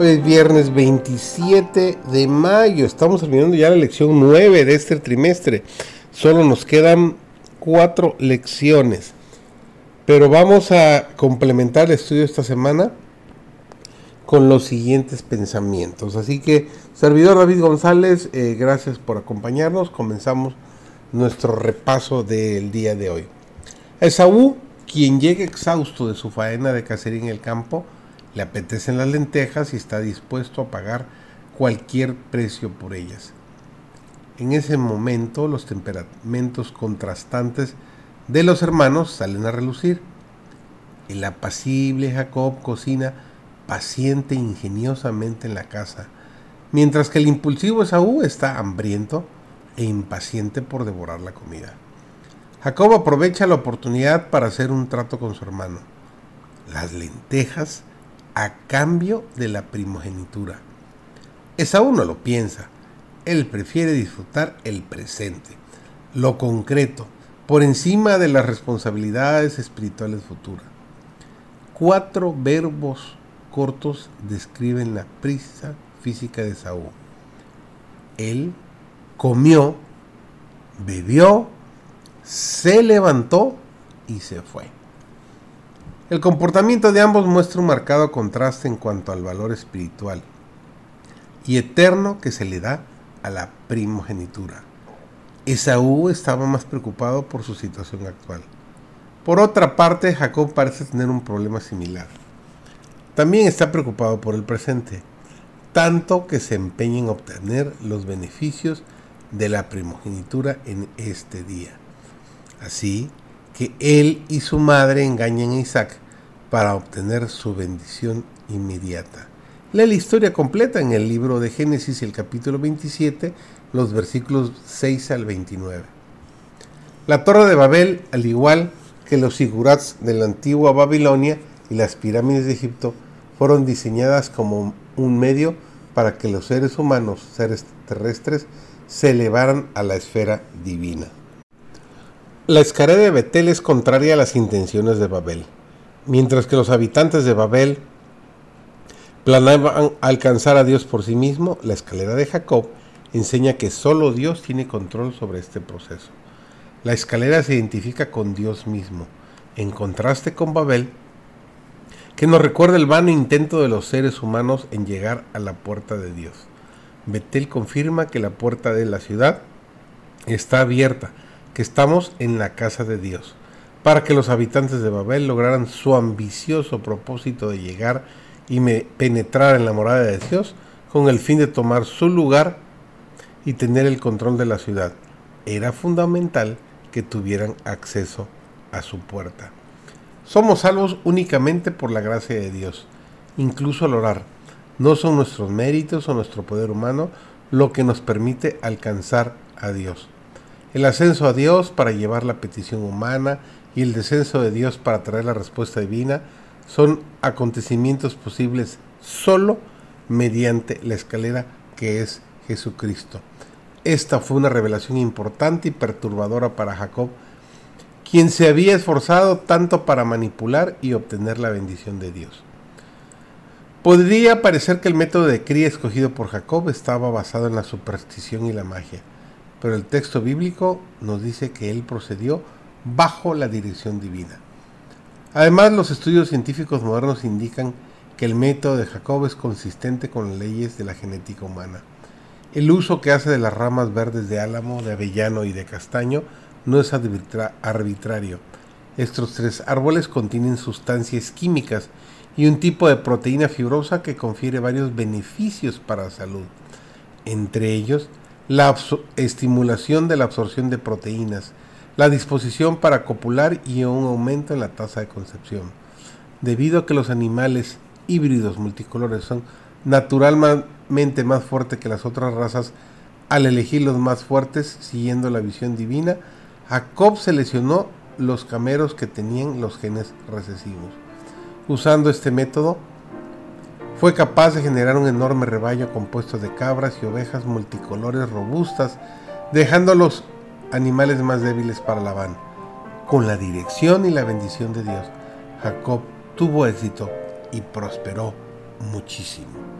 Es viernes 27 de mayo. Estamos terminando ya la lección 9 de este trimestre. Solo nos quedan cuatro lecciones. Pero vamos a complementar el estudio esta semana con los siguientes pensamientos. Así que, servidor David González, eh, gracias por acompañarnos. Comenzamos nuestro repaso del día de hoy. Esaú, quien llega exhausto de su faena de cacería en el campo, le apetecen las lentejas y está dispuesto a pagar cualquier precio por ellas. En ese momento los temperamentos contrastantes de los hermanos salen a relucir. El apacible Jacob cocina paciente e ingeniosamente en la casa, mientras que el impulsivo Esaú está hambriento e impaciente por devorar la comida. Jacob aprovecha la oportunidad para hacer un trato con su hermano. Las lentejas a cambio de la primogenitura. Esaú no lo piensa. Él prefiere disfrutar el presente, lo concreto, por encima de las responsabilidades espirituales futuras. Cuatro verbos cortos describen la prisa física de Esaú. Él comió, bebió, se levantó y se fue. El comportamiento de ambos muestra un marcado contraste en cuanto al valor espiritual y eterno que se le da a la primogenitura. Esaú estaba más preocupado por su situación actual. Por otra parte, Jacob parece tener un problema similar. También está preocupado por el presente, tanto que se empeña en obtener los beneficios de la primogenitura en este día. Así, que él y su madre engañen a Isaac para obtener su bendición inmediata. Lee la historia completa en el libro de Génesis, el capítulo 27, los versículos 6 al 29. La Torre de Babel, al igual que los sigurats de la antigua Babilonia y las pirámides de Egipto, fueron diseñadas como un medio para que los seres humanos, seres terrestres, se elevaran a la esfera divina. La escaré de Betel es contraria a las intenciones de Babel. Mientras que los habitantes de Babel planeaban alcanzar a Dios por sí mismo, la escalera de Jacob enseña que solo Dios tiene control sobre este proceso. La escalera se identifica con Dios mismo, en contraste con Babel, que nos recuerda el vano intento de los seres humanos en llegar a la puerta de Dios. Betel confirma que la puerta de la ciudad está abierta que estamos en la casa de Dios, para que los habitantes de Babel lograran su ambicioso propósito de llegar y penetrar en la morada de Dios con el fin de tomar su lugar y tener el control de la ciudad. Era fundamental que tuvieran acceso a su puerta. Somos salvos únicamente por la gracia de Dios, incluso al orar. No son nuestros méritos o nuestro poder humano lo que nos permite alcanzar a Dios el ascenso a Dios para llevar la petición humana y el descenso de Dios para traer la respuesta divina son acontecimientos posibles solo mediante la escalera que es Jesucristo. Esta fue una revelación importante y perturbadora para Jacob, quien se había esforzado tanto para manipular y obtener la bendición de Dios. Podría parecer que el método de cría escogido por Jacob estaba basado en la superstición y la magia pero el texto bíblico nos dice que él procedió bajo la dirección divina. Además, los estudios científicos modernos indican que el método de Jacob es consistente con las leyes de la genética humana. El uso que hace de las ramas verdes de álamo, de avellano y de castaño no es arbitrario. Estos tres árboles contienen sustancias químicas y un tipo de proteína fibrosa que confiere varios beneficios para la salud. Entre ellos, la estimulación de la absorción de proteínas, la disposición para copular y un aumento en la tasa de concepción. Debido a que los animales híbridos multicolores son naturalmente más fuertes que las otras razas, al elegir los más fuertes siguiendo la visión divina, Jacob seleccionó los cameros que tenían los genes recesivos. Usando este método, fue capaz de generar un enorme rebaño compuesto de cabras y ovejas multicolores robustas, dejando los animales más débiles para Labán. Con la dirección y la bendición de Dios, Jacob tuvo éxito y prosperó muchísimo.